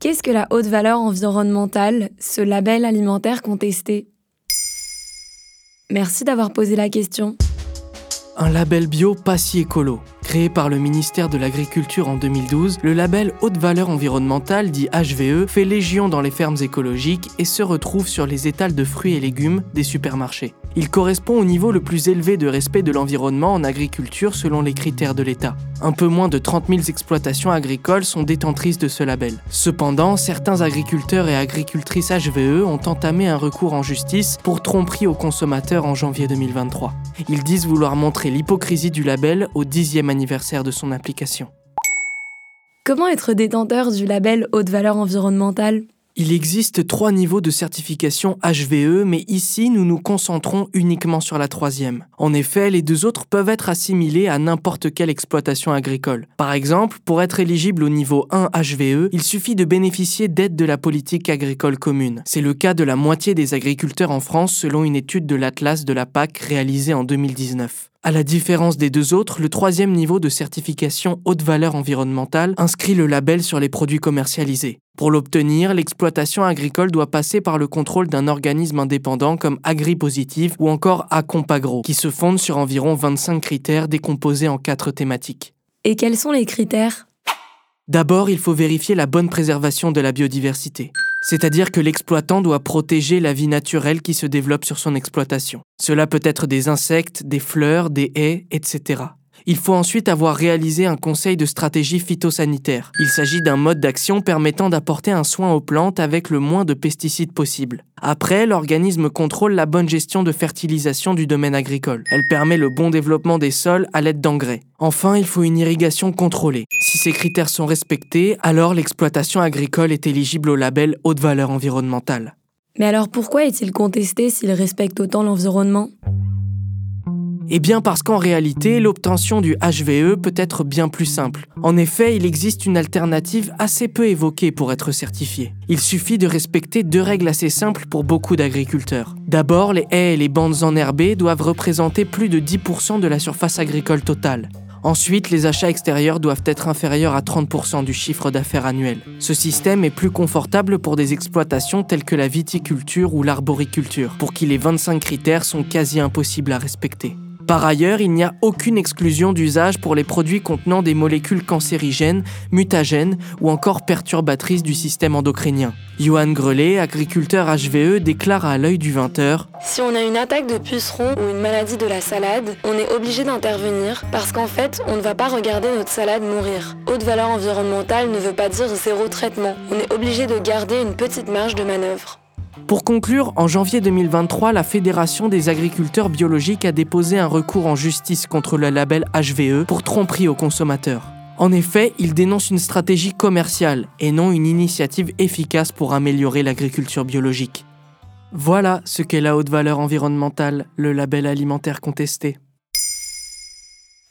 Qu'est-ce que la haute valeur environnementale, ce label alimentaire contesté? Merci d'avoir posé la question. Un label bio pas si écolo. Créé par le ministère de l'Agriculture en 2012, le label Haute Valeur Environnementale, dit HVE, fait légion dans les fermes écologiques et se retrouve sur les étals de fruits et légumes des supermarchés. Il correspond au niveau le plus élevé de respect de l'environnement en agriculture selon les critères de l'État. Un peu moins de 30 000 exploitations agricoles sont détentrices de ce label. Cependant, certains agriculteurs et agricultrices HVE ont entamé un recours en justice pour tromperie aux consommateurs en janvier 2023. Ils disent vouloir montrer l'hypocrisie du label au dixième anniversaire de son application. Comment être détenteur du label haute valeur environnementale? Il existe trois niveaux de certification HVE, mais ici nous nous concentrons uniquement sur la troisième. En effet, les deux autres peuvent être assimilés à n'importe quelle exploitation agricole. Par exemple, pour être éligible au niveau 1 HVE, il suffit de bénéficier d'aide de la politique agricole commune. C'est le cas de la moitié des agriculteurs en France selon une étude de l'Atlas de la PAC réalisée en 2019. À la différence des deux autres, le troisième niveau de certification haute valeur environnementale inscrit le label sur les produits commercialisés. Pour l'obtenir, l'exploitation agricole doit passer par le contrôle d'un organisme indépendant comme AgriPositive ou encore Acompagro, qui se fonde sur environ 25 critères décomposés en quatre thématiques. Et quels sont les critères? D'abord, il faut vérifier la bonne préservation de la biodiversité. C'est-à-dire que l'exploitant doit protéger la vie naturelle qui se développe sur son exploitation. Cela peut être des insectes, des fleurs, des haies, etc. Il faut ensuite avoir réalisé un conseil de stratégie phytosanitaire. Il s'agit d'un mode d'action permettant d'apporter un soin aux plantes avec le moins de pesticides possible. Après, l'organisme contrôle la bonne gestion de fertilisation du domaine agricole. Elle permet le bon développement des sols à l'aide d'engrais. Enfin, il faut une irrigation contrôlée. Si ces critères sont respectés, alors l'exploitation agricole est éligible au label haute valeur environnementale. Mais alors pourquoi est-il contesté s'il respecte autant l'environnement? Eh bien parce qu'en réalité, l'obtention du HVE peut être bien plus simple. En effet, il existe une alternative assez peu évoquée pour être certifié. Il suffit de respecter deux règles assez simples pour beaucoup d'agriculteurs. D'abord, les haies et les bandes enherbées doivent représenter plus de 10% de la surface agricole totale. Ensuite, les achats extérieurs doivent être inférieurs à 30% du chiffre d'affaires annuel. Ce système est plus confortable pour des exploitations telles que la viticulture ou l'arboriculture, pour qui les 25 critères sont quasi impossibles à respecter. Par ailleurs, il n'y a aucune exclusion d'usage pour les produits contenant des molécules cancérigènes, mutagènes ou encore perturbatrices du système endocrinien. Johan Grelet, agriculteur HVE, déclare à l'œil du 20h Si on a une attaque de puceron ou une maladie de la salade, on est obligé d'intervenir parce qu'en fait, on ne va pas regarder notre salade mourir. Haute valeur environnementale ne veut pas dire zéro traitement. On est obligé de garder une petite marge de manœuvre. Pour conclure, en janvier 2023, la Fédération des agriculteurs biologiques a déposé un recours en justice contre le label HVE pour tromperie aux consommateurs. En effet, il dénonce une stratégie commerciale et non une initiative efficace pour améliorer l'agriculture biologique. Voilà ce qu'est la haute valeur environnementale, le label alimentaire contesté.